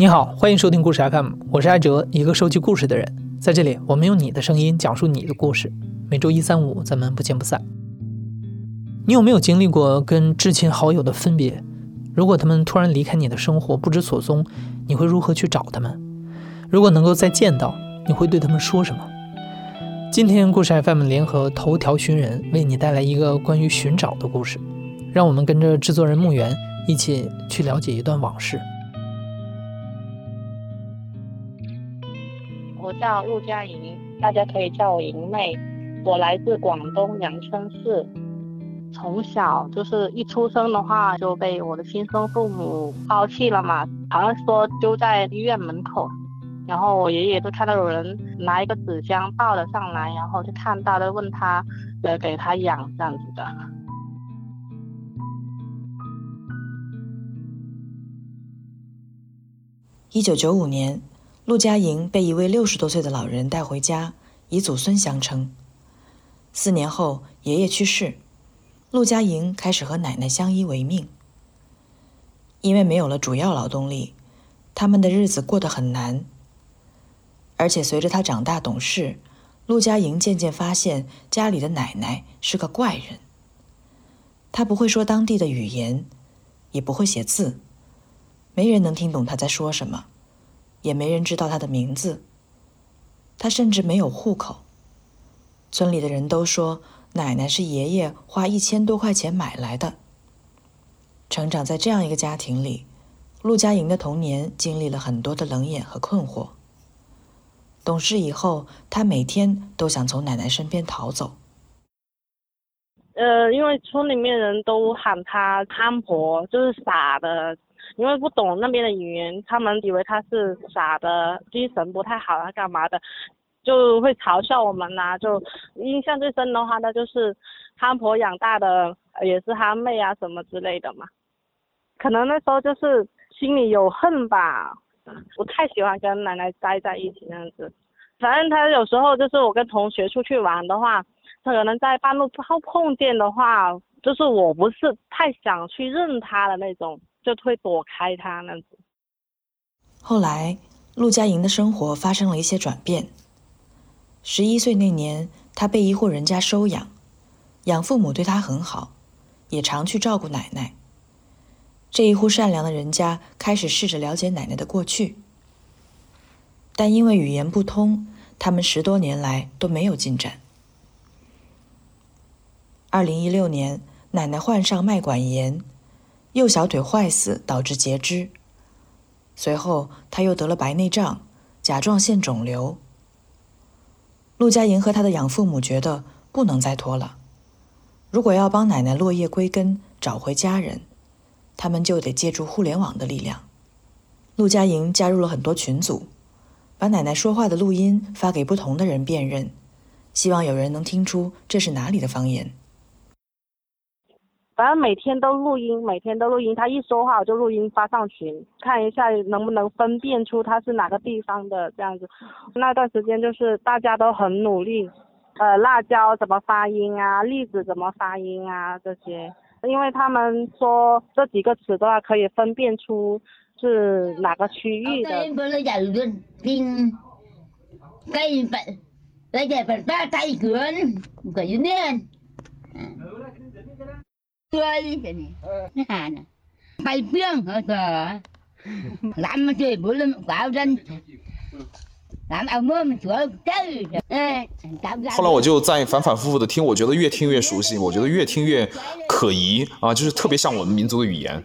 你好，欢迎收听故事 FM，我是艾哲，一个收集故事的人。在这里，我们用你的声音讲述你的故事。每周一、三、五，咱们不见不散。你有没有经历过跟至亲好友的分别？如果他们突然离开你的生活，不知所踪，你会如何去找他们？如果能够再见到，你会对他们说什么？今天故事 FM 联合头条寻人为你带来一个关于寻找的故事，让我们跟着制作人木源一起去了解一段往事。叫陆佳莹，大家可以叫我莹妹。我来自广东阳春市，从小就是一出生的话就被我的亲生父母抛弃了嘛，好像说丢在医院门口。然后我爷爷就看到有人拿一个纸箱抱了上来，然后就看到了问他，呃，给他养这样子的。一九九五年。陆佳莹被一位六十多岁的老人带回家，以祖孙相称。四年后，爷爷去世，陆佳莹开始和奶奶相依为命。因为没有了主要劳动力，他们的日子过得很难。而且随着他长大懂事，陆佳莹渐渐发现家里的奶奶是个怪人。她不会说当地的语言，也不会写字，没人能听懂她在说什么。也没人知道他的名字。他甚至没有户口。村里的人都说，奶奶是爷爷花一千多块钱买来的。成长在这样一个家庭里，陆佳莹的童年经历了很多的冷眼和困惑。懂事以后，他每天都想从奶奶身边逃走。呃，因为村里面人都喊她憨婆，就是傻的。因为不懂那边的语言，他们以为他是傻的，精神不太好啊，干嘛的，就会嘲笑我们呐。就印象最深的话，那就是憨婆养大的，也是憨妹啊什么之类的嘛。可能那时候就是心里有恨吧，不太喜欢跟奶奶待在一起那样子。反正他有时候就是我跟同学出去玩的话，他可能在半路碰碰见的话，就是我不是太想去认他的那种。就会躲开他那样子。后来，陆佳莹的生活发生了一些转变。十一岁那年，她被一户人家收养，养父母对她很好，也常去照顾奶奶。这一户善良的人家开始试着了解奶奶的过去，但因为语言不通，他们十多年来都没有进展。二零一六年，奶奶患上脉管炎。右小腿坏死导致截肢，随后他又得了白内障、甲状腺肿瘤。陆佳莹和他的养父母觉得不能再拖了，如果要帮奶奶落叶归根、找回家人，他们就得借助互联网的力量。陆佳莹加入了很多群组，把奶奶说话的录音发给不同的人辨认，希望有人能听出这是哪里的方言。反正每天都录音，每天都录音。他一说话，我就录音发上群，看一下能不能分辨出他是哪个地方的这样子。那段时间就是大家都很努力，呃，辣椒怎么发音啊，栗子怎么发音啊这些，因为他们说这几个词的话可以分辨出是哪个区域的。后来我就在反反复复的听，我觉得越听越熟悉，我觉得越听越可疑啊，就是特别像我们民族的语言。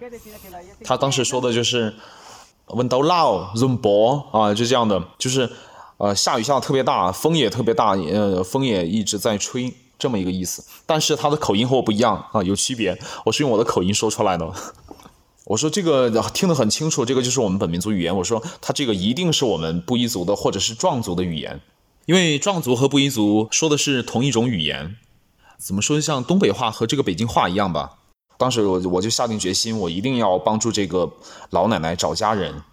他当时说的就是“问到老人波”啊，就这样的，就是呃，下雨下的特别大，风也特别大，呃，风也一直在吹。这么一个意思，但是他的口音和我不一样啊，有区别。我是用我的口音说出来的。我说这个听得很清楚，这个就是我们本民族语言。我说他这个一定是我们布依族的或者是壮族的语言，因为壮族和布依族说的是同一种语言。怎么说像东北话和这个北京话一样吧？当时我我就下定决心，我一定要帮助这个老奶奶找家人。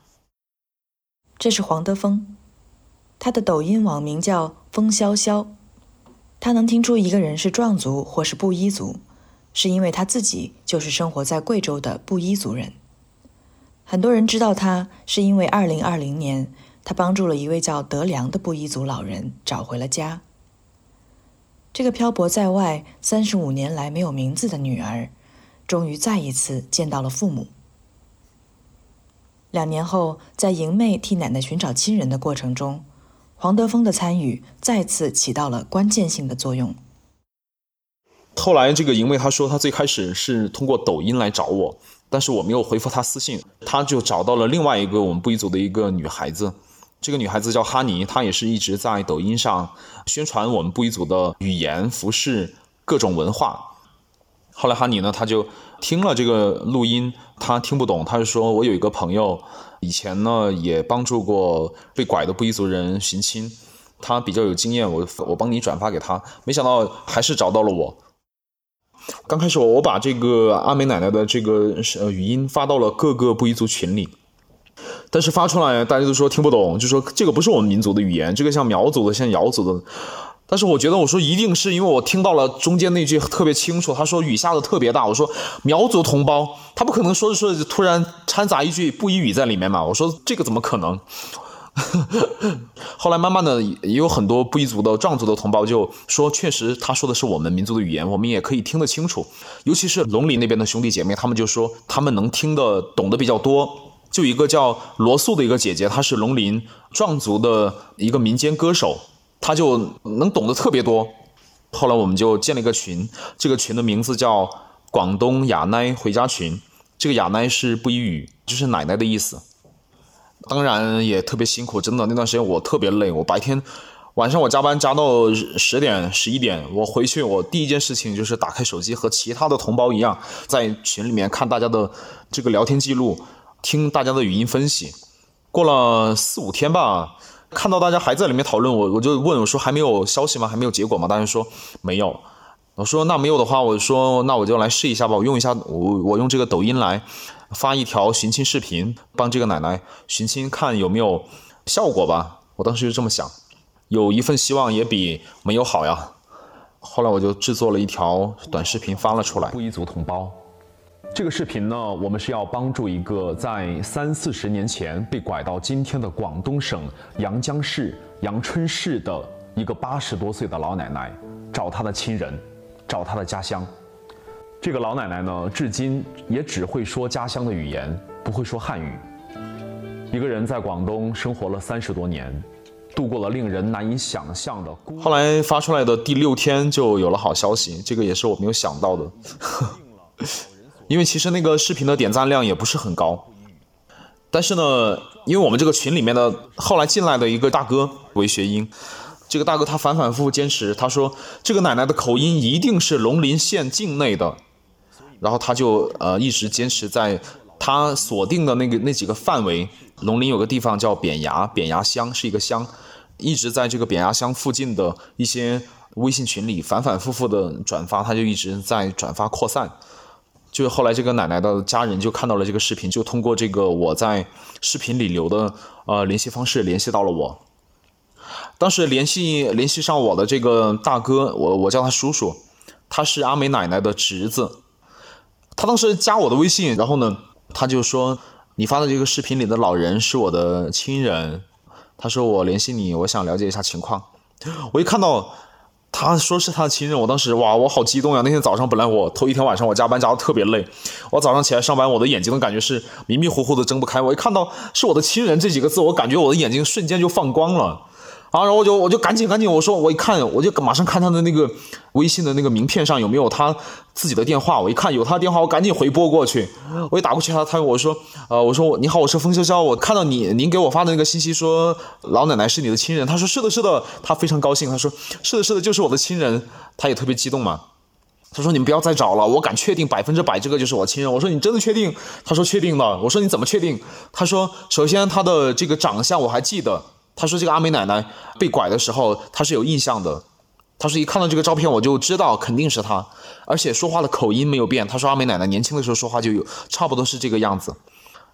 这是黄德峰，他的抖音网名叫风潇潇。他能听出一个人是壮族或是布依族，是因为他自己就是生活在贵州的布依族人。很多人知道他是因为2020年他帮助了一位叫德良的布依族老人找回了家。这个漂泊在外三十五年来没有名字的女儿，终于再一次见到了父母。两年后，在莹妹替奶奶寻找亲人的过程中，黄德峰的参与再次起到了关键性的作用。后来，这个莹妹她说，她最开始是通过抖音来找我，但是我没有回复她私信，她就找到了另外一个我们布依族的一个女孩子。这个女孩子叫哈尼，她也是一直在抖音上宣传我们布依族的语言、服饰、各种文化。后来哈尼呢，他就听了这个录音，他听不懂，他就说：“我有一个朋友，以前呢也帮助过被拐的布依族人寻亲，他比较有经验，我我帮你转发给他。没想到还是找到了我。刚开始我我把这个阿美奶奶的这个呃语音发到了各个布依族群里。”但是发出来，大家都说听不懂，就说这个不是我们民族的语言，这个像苗族的，像瑶族的。但是我觉得，我说一定是因为我听到了中间那句特别清楚，他说雨下的特别大。我说苗族同胞，他不可能说着说着就突然掺杂一句布依语在里面嘛。我说这个怎么可能？后来慢慢的也有很多布依族的壮族的同胞就说，确实他说的是我们民族的语言，我们也可以听得清楚。尤其是龙里那边的兄弟姐妹，他们就说他们能听得懂得比较多。就一个叫罗素的一个姐姐，她是龙林壮族的一个民间歌手，他就能懂得特别多。后来我们就建了一个群，这个群的名字叫广东雅奈回家群。这个雅奈是布依语，就是奶奶的意思。当然也特别辛苦，真的那段时间我特别累。我白天晚上我加班加到十点十一点，我回去我第一件事情就是打开手机，和其他的同胞一样，在群里面看大家的这个聊天记录。听大家的语音分析，过了四五天吧，看到大家还在里面讨论，我我就问我说还没有消息吗？还没有结果吗？大家说没有。我说那没有的话，我说那我就来试一下吧，我用一下我我用这个抖音来发一条寻亲视频，帮这个奶奶寻亲，看有没有效果吧。我当时就这么想，有一份希望也比没有好呀。后来我就制作了一条短视频发了出来。布依族同胞。这个视频呢，我们是要帮助一个在三四十年前被拐到今天的广东省阳江市阳春市的一个八十多岁的老奶奶，找她的亲人，找她的家乡。这个老奶奶呢，至今也只会说家乡的语言，不会说汉语。一个人在广东生活了三十多年，度过了令人难以想象的。后来发出来的第六天就有了好消息，这个也是我没有想到的。因为其实那个视频的点赞量也不是很高，但是呢，因为我们这个群里面的后来进来的一个大哥为学英，这个大哥他反反复复坚持，他说这个奶奶的口音一定是龙林县境内的，然后他就呃一直坚持在他锁定的那个那几个范围，龙林有个地方叫扁牙，扁牙乡是一个乡，一直在这个扁牙乡附近的一些微信群里反反复复的转发，他就一直在转发扩散。就是后来这个奶奶的家人就看到了这个视频，就通过这个我在视频里留的呃联系方式联系到了我。当时联系联系上我的这个大哥，我我叫他叔叔，他是阿美奶奶的侄子。他当时加我的微信，然后呢，他就说你发的这个视频里的老人是我的亲人。他说我联系你，我想了解一下情况。我一看到。他说是他的亲人，我当时哇，我好激动呀！那天早上本来我头一天晚上我加班加的特别累，我早上起来上班，我的眼睛的感觉是迷迷糊糊的睁不开。我一看到是我的亲人这几个字，我感觉我的眼睛瞬间就放光了。啊，然后我就我就赶紧赶紧，我说我一看，我就马上看他的那个微信的那个名片上有没有他自己的电话。我一看有他的电话，我赶紧回拨过去。我一打过去，他他我说，呃，我说你好，我是风潇潇，我看到你您给我发的那个信息说老奶奶是你的亲人。他说是的，是的，他非常高兴。他说是的，是的，就是我的亲人。他也特别激动嘛。他说你们不要再找了，我敢确定百分之百这个就是我亲人。我说你真的确定？他说确定的。我说你怎么确定？他说首先他的这个长相我还记得。他说：“这个阿美奶奶被拐的时候，他是有印象的。他说一看到这个照片，我就知道肯定是他，而且说话的口音没有变。他说阿美奶奶年轻的时候说话就有差不多是这个样子。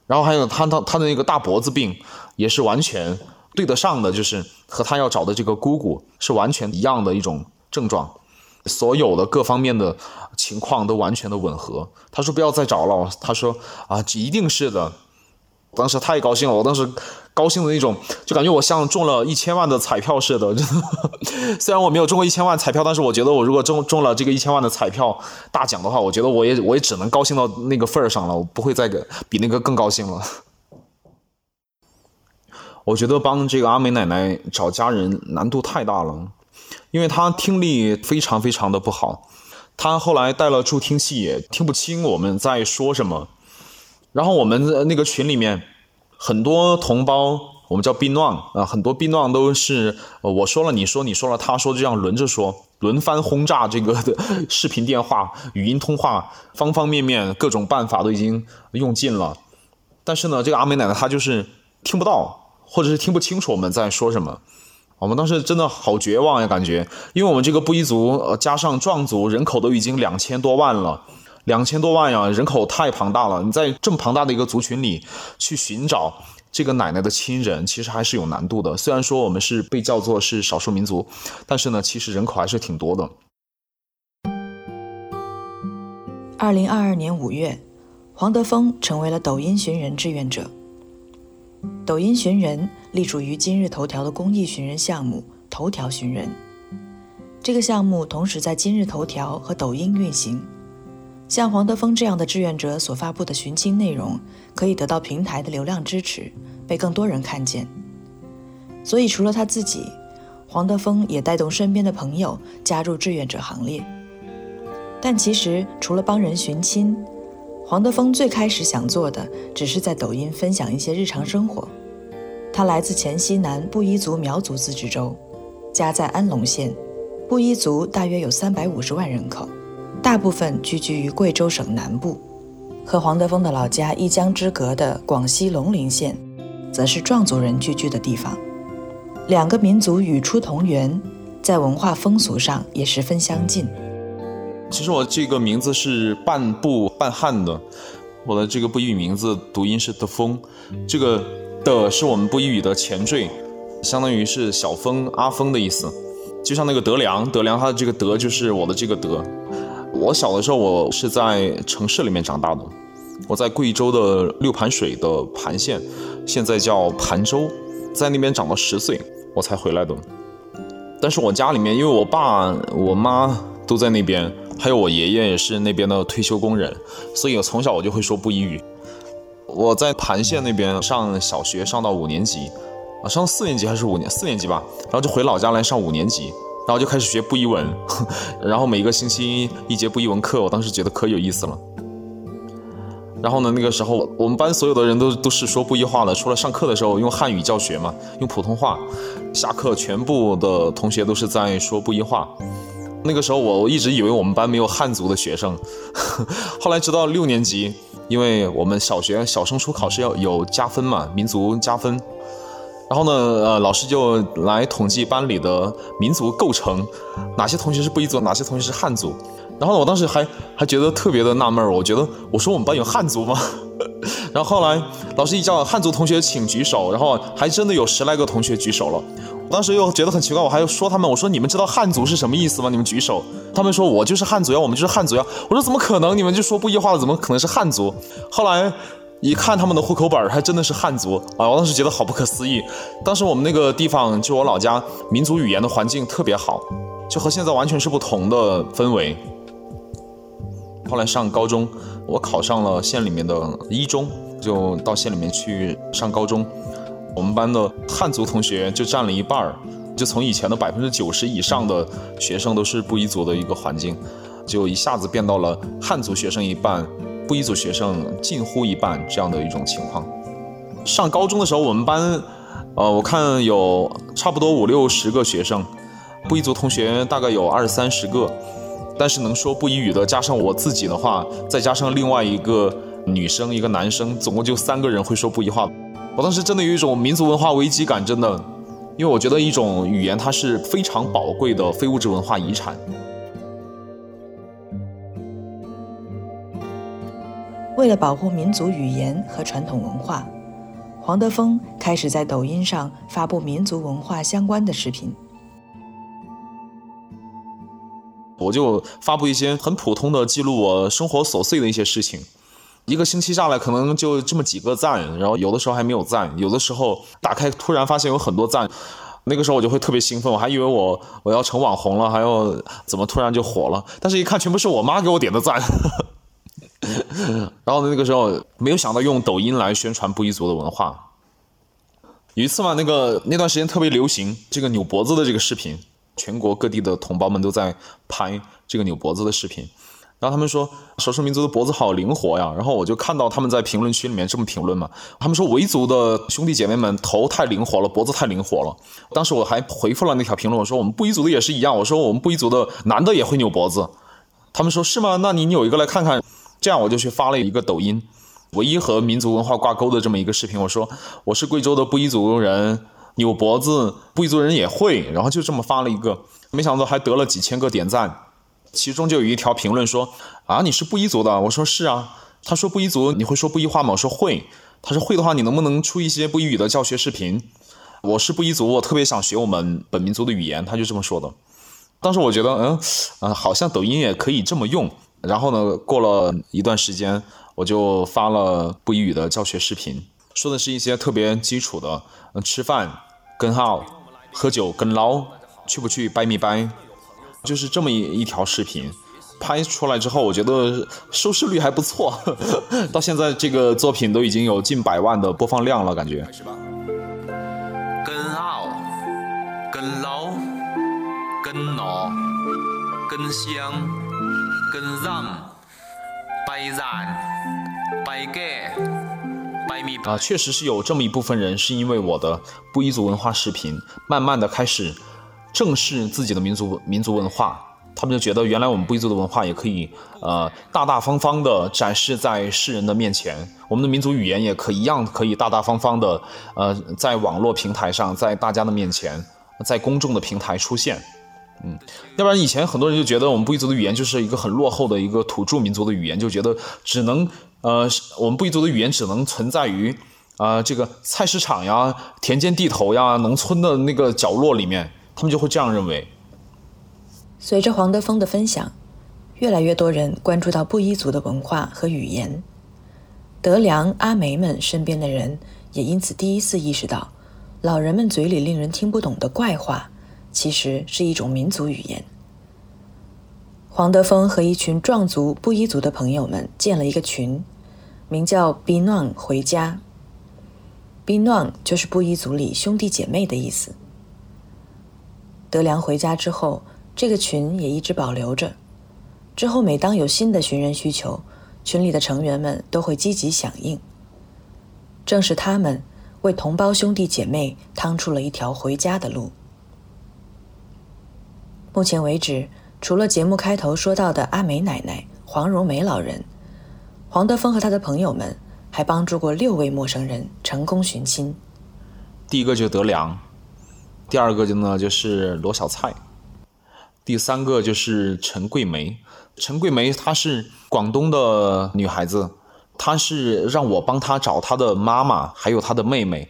然后还有他他他的那个大脖子病也是完全对得上的，就是和他要找的这个姑姑是完全一样的一种症状，所有的各方面的情况都完全的吻合。他说不要再找了。他说啊，一定是的。”当时太高兴了，我当时高兴的那种，就感觉我像中了一千万的彩票似的。虽然我没有中过一千万彩票，但是我觉得我如果中中了这个一千万的彩票大奖的话，我觉得我也我也只能高兴到那个份儿上了，我不会再给比那个更高兴了。我觉得帮这个阿美奶奶找家人难度太大了，因为她听力非常非常的不好，她后来带了助听器也听不清我们在说什么。然后我们那个群里面很多同胞，我们叫宾乱啊，很多宾乱都是我说了你说你说了他说，这样轮着说，轮番轰炸这个的 视频电话、语音通话，方方面面各种办法都已经用尽了。但是呢，这个阿美奶奶她就是听不到，或者是听不清楚我们在说什么。我们当时真的好绝望呀，感觉，因为我们这个布依族加上壮族人口都已经两千多万了。两千多万呀，人口太庞大了。你在这么庞大的一个族群里去寻找这个奶奶的亲人，其实还是有难度的。虽然说我们是被叫做是少数民族，但是呢，其实人口还是挺多的。二零二二年五月，黄德峰成为了抖音寻人志愿者。抖音寻人隶属于今日头条的公益寻人项目“头条寻人”。这个项目同时在今日头条和抖音运行。像黄德峰这样的志愿者所发布的寻亲内容，可以得到平台的流量支持，被更多人看见。所以，除了他自己，黄德峰也带动身边的朋友加入志愿者行列。但其实，除了帮人寻亲，黄德峰最开始想做的，只是在抖音分享一些日常生活。他来自黔西南布依族苗族自治州，家在安龙县，布依族大约有三百五十万人口。大部分聚居于贵州省南部，和黄德峰的老家一江之隔的广西龙陵县，则是壮族人聚居的地方。两个民族语出同源，在文化风俗上也十分相近。其实我这个名字是半布半汉的，我的这个布依语名字读音是德峰，这个的是我们布依语的前缀，相当于是小峰、阿峰的意思。就像那个德良，德良他的这个德就是我的这个德。我小的时候，我是在城市里面长大的。我在贵州的六盘水的盘县，现在叫盘州，在那边长到十岁，我才回来的。但是我家里面，因为我爸、我妈都在那边，还有我爷爷也是那边的退休工人，所以我从小我就会说布依语。我在盘县那边上小学，上到五年级，啊，上四年级还是五年四年级吧，然后就回老家来上五年级。然后就开始学布依文，然后每个星期一节布依文课，我当时觉得可有意思了。然后呢，那个时候我们班所有的人都都是说布依话的，除了上课的时候用汉语教学嘛，用普通话。下课全部的同学都是在说布依话。那个时候我一直以为我们班没有汉族的学生，后来直到六年级，因为我们小学小升初考试要有加分嘛，民族加分。然后呢，呃，老师就来统计班里的民族构成，哪些同学是布依族，哪些同学是汉族。然后呢，我当时还还觉得特别的纳闷儿，我觉得我说我们班有汉族吗？然后后来老师一叫汉族同学请举手，然后还真的有十来个同学举手了。我当时又觉得很奇怪，我还说他们，我说你们知道汉族是什么意思吗？你们举手。他们说我就是汉族呀，我们就是汉族呀。我说怎么可能？你们就说布依话的，怎么可能是汉族？后来。一看他们的户口本还真的是汉族啊！我当时觉得好不可思议。当时我们那个地方，就我老家，民族语言的环境特别好，就和现在完全是不同的氛围。后来上高中，我考上了县里面的一中，就到县里面去上高中。我们班的汉族同学就占了一半，就从以前的百分之九十以上的学生都是布依族的一个环境，就一下子变到了汉族学生一半。布依族学生近乎一半这样的一种情况。上高中的时候，我们班，呃，我看有差不多五六十个学生，布依族同学大概有二三十个，但是能说布依语的，加上我自己的话，再加上另外一个女生一个男生，总共就三个人会说布依话。我当时真的有一种民族文化危机感，真的，因为我觉得一种语言它是非常宝贵的非物质文化遗产。为了保护民族语言和传统文化，黄德峰开始在抖音上发布民族文化相关的视频。我就发布一些很普通的记录我生活琐碎的一些事情，一个星期下来可能就这么几个赞，然后有的时候还没有赞，有的时候打开突然发现有很多赞，那个时候我就会特别兴奋，我还以为我我要成网红了，还要怎么突然就火了，但是一看全部是我妈给我点的赞。然后那个时候没有想到用抖音来宣传布依族的文化。有一次嘛，那个那段时间特别流行这个扭脖子的这个视频，全国各地的同胞们都在拍这个扭脖子的视频。然后他们说少数民族的脖子好灵活呀，然后我就看到他们在评论区里面这么评论嘛，他们说维族的兄弟姐妹们头太灵活了，脖子太灵活了。当时我还回复了那条评论，我说我们布依族的也是一样，我说我们布依族的男的也会扭脖子。他们说是吗？那你扭一个来看看。这样我就去发了一个抖音，唯一和民族文化挂钩的这么一个视频，我说我是贵州的布依族人，扭脖子布依族人也会，然后就这么发了一个，没想到还得了几千个点赞。其中就有一条评论说：“啊，你是布依族的？”我说：“是啊。”他说：“布依族，你会说布依话吗？”我说：“会。”他说：“会的话，你能不能出一些布依语的教学视频？”我是布依族，我特别想学我们本民族的语言。他就这么说的。当时我觉得，嗯，啊，好像抖音也可以这么用。然后呢，过了一段时间，我就发了布依语的教学视频，说的是一些特别基础的，嗯，吃饭跟号，喝酒跟捞，去不去掰米掰。就是这么一一条视频，拍出来之后，我觉得收视率还不错。到现在这个作品都已经有近百万的播放量了，感觉。跟好，跟捞，跟老，跟香，跟让，白染，白盖，白米啊，确实是有这么一部分人，是因为我的布依族文化视频，慢慢的开始。正视自己的民族民族文化，他们就觉得原来我们布依族的文化也可以，呃，大大方方的展示在世人的面前。我们的民族语言也可一样可以大大方方的，呃，在网络平台上，在大家的面前，在公众的平台出现。嗯，要不然以前很多人就觉得我们布依族的语言就是一个很落后的一个土著民族的语言，就觉得只能，呃，我们布依族的语言只能存在于，啊，这个菜市场呀、田间地头呀、农村的那个角落里面。他们就会这样认为。随着黄德峰的分享，越来越多人关注到布依族的文化和语言。德良、阿梅们身边的人也因此第一次意识到，老人们嘴里令人听不懂的怪话，其实是一种民族语言。黄德峰和一群壮族、布依族的朋友们建了一个群，名叫 binon 回家”。b 暖 n 就是布依族里兄弟姐妹的意思。德良回家之后，这个群也一直保留着。之后，每当有新的寻人需求，群里的成员们都会积极响应。正是他们为同胞兄弟姐妹趟出了一条回家的路。目前为止，除了节目开头说到的阿梅奶奶、黄荣梅老人，黄德峰和他的朋友们还帮助过六位陌生人成功寻亲。第一个就是德良。第二个就呢就是罗小菜，第三个就是陈桂梅。陈桂梅她是广东的女孩子，她是让我帮她找她的妈妈，还有她的妹妹。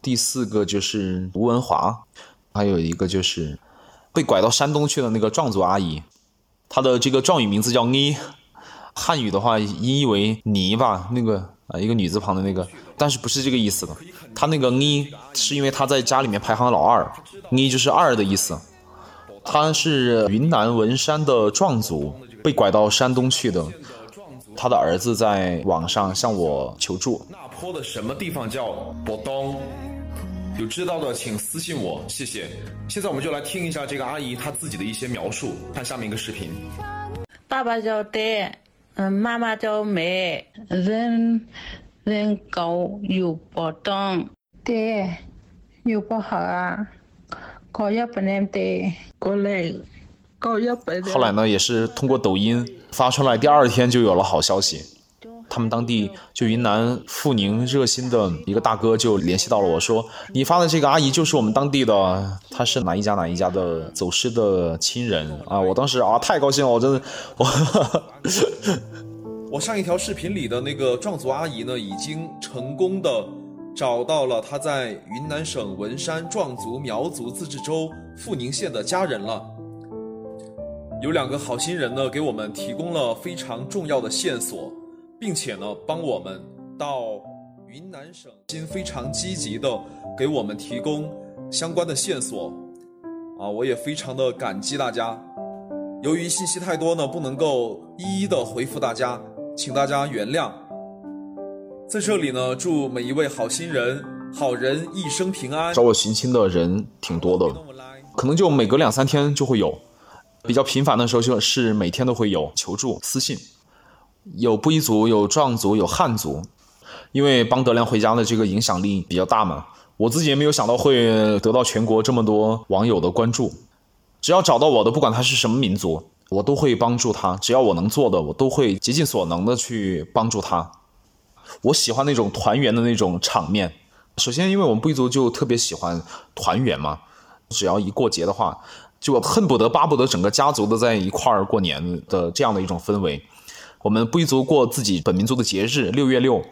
第四个就是吴文华，还有一个就是被拐到山东去的那个壮族阿姨，她的这个壮语名字叫妮，汉语的话音译为泥吧，那个啊一个女字旁的那个。但是不是这个意思的，她那个妮是因为她在家里面排行老二，妮就是二的意思。她是云南文山的壮族，被拐到山东去的。他的儿子在网上向我求助。那坡的什么地方叫博东？有知道的请私信我，谢谢。现在我们就来听一下这个阿姨她自己的一些描述，看下面一个视频。爸爸叫爹，嗯，妈妈叫梅，人。人高又不等，爹又不好啊，高也不能得，过来高也不后来呢，也是通过抖音发出来，第二天就有了好消息。他们当地就云南富宁热心的一个大哥就联系到了我说：“你发的这个阿姨就是我们当地的，她是哪一家哪一家的走失的亲人啊！”我当时啊太高兴了，我真的我。我上一条视频里的那个壮族阿姨呢，已经成功的找到了她在云南省文山壮族苗族自治州富宁县的家人了。有两个好心人呢，给我们提供了非常重要的线索。并且呢帮我们到云南省，非常积极的给我们提供相关的线索，啊，我也非常的感激大家。由于信息太多呢，不能够一一的回复大家，请大家原谅。在这里呢，祝每一位好心人、好人一生平安。找我寻亲的人挺多的，可能就每隔两三天就会有，比较频繁的时候就是每天都会有求助私信，有布依族、有壮族、有汉族，因为帮德良回家的这个影响力比较大嘛，我自己也没有想到会得到全国这么多网友的关注。只要找到我的，不管他是什么民族，我都会帮助他。只要我能做的，我都会竭尽所能的去帮助他。我喜欢那种团圆的那种场面。首先，因为我们布依族就特别喜欢团圆嘛，只要一过节的话，就恨不得巴不得整个家族都在一块儿过年的这样的一种氛围。我们布依族过自己本民族的节日，六月六，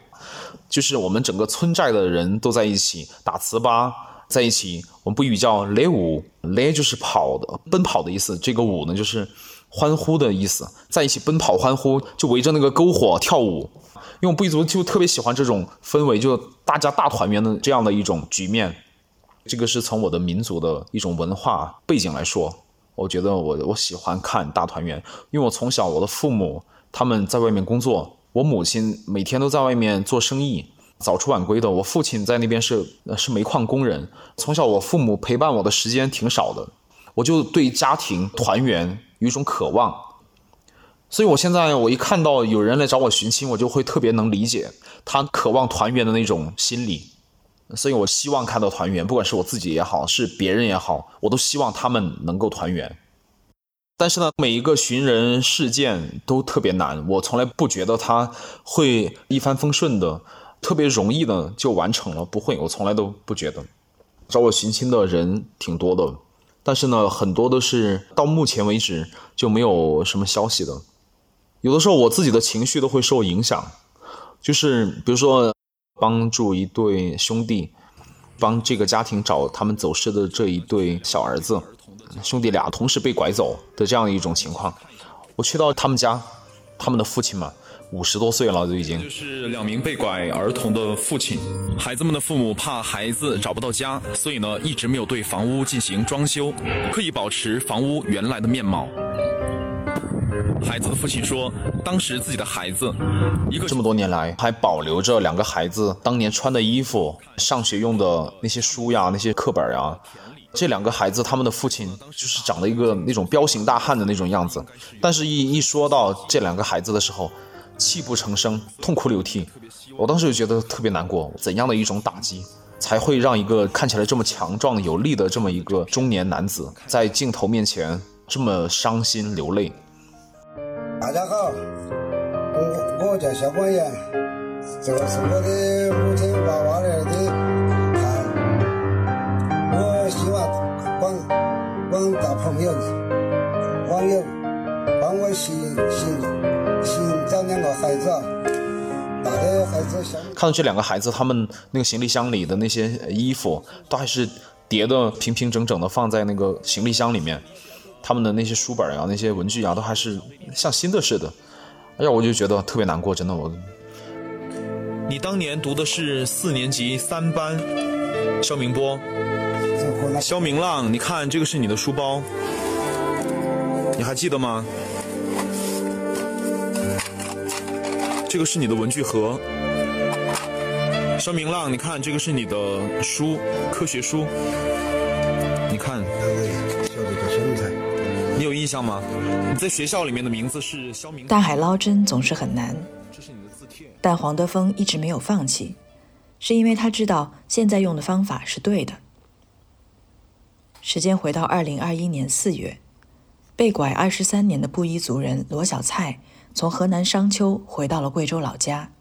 就是我们整个村寨的人都在一起打糍粑。在一起，我们不语叫雷舞，雷就是跑的、奔跑的意思。这个舞呢，就是欢呼的意思。在一起奔跑欢呼，就围着那个篝火跳舞。因为布依族就特别喜欢这种氛围，就大家大团圆的这样的一种局面。这个是从我的民族的一种文化背景来说，我觉得我我喜欢看大团圆。因为我从小我的父母他们在外面工作，我母亲每天都在外面做生意。早出晚归的，我父亲在那边是是煤矿工人。从小我父母陪伴我的时间挺少的，我就对家庭团圆有一种渴望。所以我现在我一看到有人来找我寻亲，我就会特别能理解他渴望团圆的那种心理。所以我希望看到团圆，不管是我自己也好，是别人也好，我都希望他们能够团圆。但是呢，每一个寻人事件都特别难，我从来不觉得他会一帆风顺的。特别容易的就完成了，不会，我从来都不觉得。找我寻亲的人挺多的，但是呢，很多都是到目前为止就没有什么消息的。有的时候我自己的情绪都会受影响，就是比如说帮助一对兄弟，帮这个家庭找他们走失的这一对小儿子，兄弟俩同时被拐走的这样一种情况，我去到他们家，他们的父亲嘛。五十多岁了，都已经。就是两名被拐儿童的父亲，孩子们的父母怕孩子找不到家，所以呢，一直没有对房屋进行装修，刻意保持房屋原来的面貌。孩子的父亲说，当时自己的孩子，一个这么多年来还保留着两个孩子当年穿的衣服、上学用的那些书呀、那些课本呀。这两个孩子，他们的父亲就是长了一个那种彪形大汉的那种样子，但是一一说到这两个孩子的时候。泣不成声，痛哭流涕，我当时就觉得特别难过。怎样的一种打击，才会让一个看起来这么强壮有力的这么一个中年男子，在镜头面前这么伤心流泪？大家好，我我叫肖光言，这个是我的母亲娃娃儿的他，我希望广广大朋友网友帮我寻寻寻。找两个孩子，大的孩子看到这两个孩子，他们那个行李箱里的那些衣服，都还是叠的平平整整的放在那个行李箱里面。他们的那些书本啊，那些文具啊，都还是像新的似的。哎呀，我就觉得特别难过，真的。我，你当年读的是四年级三班，肖明波，肖明浪，你看这个是你的书包，你还记得吗？这个是你的文具盒，肖明浪，你看这个是你的书，科学书，印象吗？你在学校里面的名字是肖明。大海捞针总是很难，这是你的字帖但黄德峰一直没有放弃，是因为他知道现在用的方法是对的。时间回到二零二一年四月，被拐二十三年的布依族人罗小菜。从河南商丘回到了贵州老家。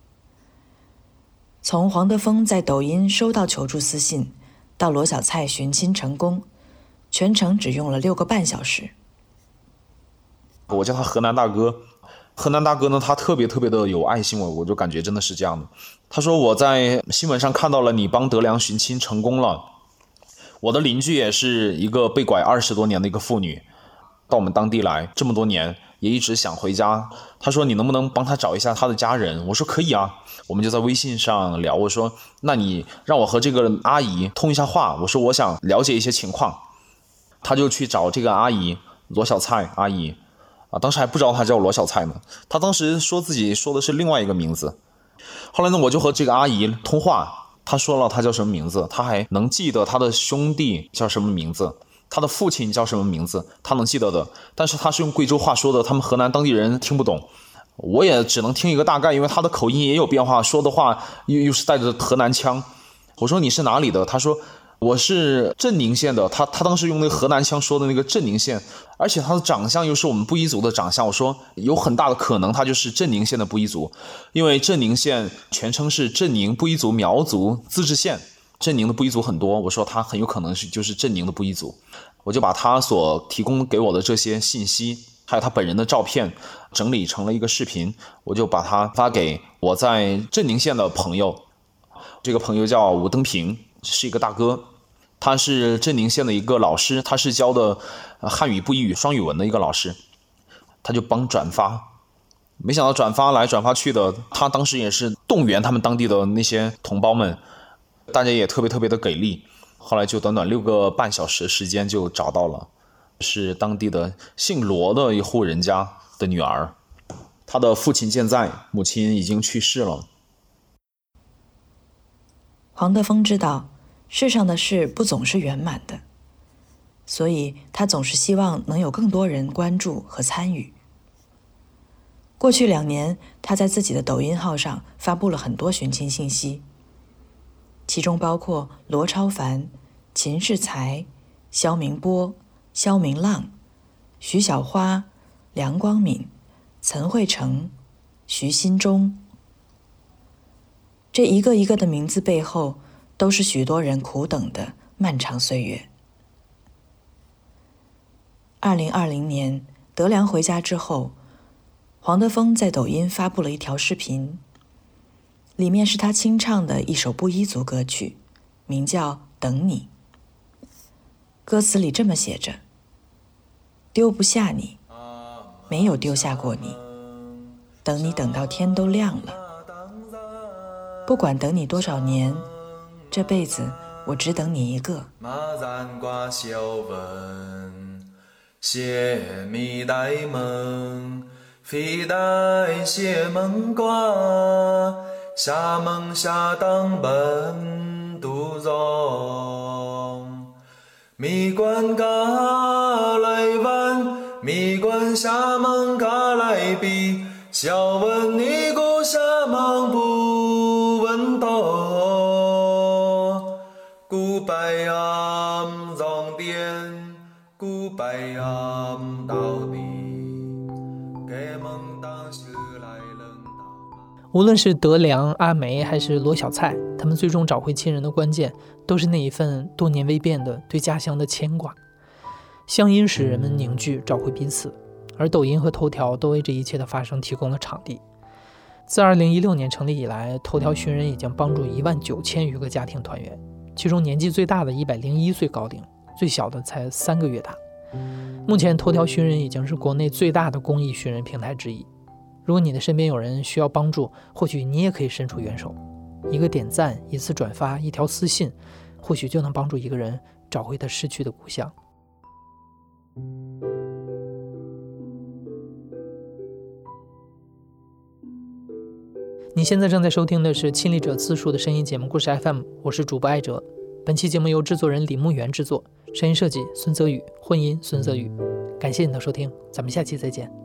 从黄德峰在抖音收到求助私信，到罗小菜寻亲成功，全程只用了六个半小时。我叫他河南大哥，河南大哥呢，他特别特别的有爱心，我我就感觉真的是这样的。他说我在新闻上看到了你帮德良寻亲成功了，我的邻居也是一个被拐二十多年的一个妇女，到我们当地来这么多年。也一直想回家。他说：“你能不能帮他找一下他的家人？”我说：“可以啊。”我们就在微信上聊。我说：“那你让我和这个阿姨通一下话。”我说：“我想了解一些情况。”他就去找这个阿姨罗小菜阿姨啊，当时还不知道他叫罗小菜呢。他当时说自己说的是另外一个名字。后来呢，我就和这个阿姨通话，她说了她叫什么名字，她还能记得她的兄弟叫什么名字。他的父亲叫什么名字？他能记得的，但是他是用贵州话说的，他们河南当地人听不懂，我也只能听一个大概，因为他的口音也有变化，说的话又又是带着河南腔。我说你是哪里的？他说我是镇宁县的。他他当时用那个河南腔说的那个镇宁县，而且他的长相又是我们布依族的长相。我说有很大的可能他就是镇宁县的布依族，因为镇宁县全称是镇宁布依族苗族自治县。镇宁的布依族很多，我说他很有可能是就是镇宁的布依族，我就把他所提供给我的这些信息，还有他本人的照片，整理成了一个视频，我就把它发给我在镇宁县的朋友。这个朋友叫吴登平，是一个大哥，他是镇宁县的一个老师，他是教的汉语布依语双语文的一个老师，他就帮转发，没想到转发来转发去的，他当时也是动员他们当地的那些同胞们。大家也特别特别的给力，后来就短短六个半小时时间就找到了，是当地的姓罗的一户人家的女儿，他的父亲健在，母亲已经去世了。黄德峰知道世上的事不总是圆满的，所以他总是希望能有更多人关注和参与。过去两年，他在自己的抖音号上发布了很多寻亲信息。其中包括罗超凡、秦世才、肖明波、肖明浪、徐小花、梁光敏、岑慧成、徐新忠。这一个一个的名字背后，都是许多人苦等的漫长岁月。二零二零年，德良回家之后，黄德峰在抖音发布了一条视频。里面是他清唱的一首布依族歌曲，名叫《等你》。歌词里这么写着：“丢不下你，没有丢下过你，等你等到天都亮了。不管等你多少年，这辈子我只等你一个。”厦门下当本都容，米关嘎来湾，米关厦门来比，笑问你无论是德良、阿梅还是罗小菜，他们最终找回亲人的关键，都是那一份多年未变的对家乡的牵挂。乡音使人们凝聚，找回彼此，而抖音和头条都为这一切的发生提供了场地。自2016年成立以来，头条寻人已经帮助一万九千余个家庭团圆，其中年纪最大的一百零一岁高龄，最小的才三个月大。目前，头条寻人已经是国内最大的公益寻人平台之一。如果你的身边有人需要帮助，或许你也可以伸出援手，一个点赞，一次转发，一条私信，或许就能帮助一个人找回他失去的故乡。你现在正在收听的是亲历者自述的声音节目故事 FM，我是主播艾哲。本期节目由制作人李木源制作，声音设计孙泽宇，混音孙泽宇。感谢你的收听，咱们下期再见。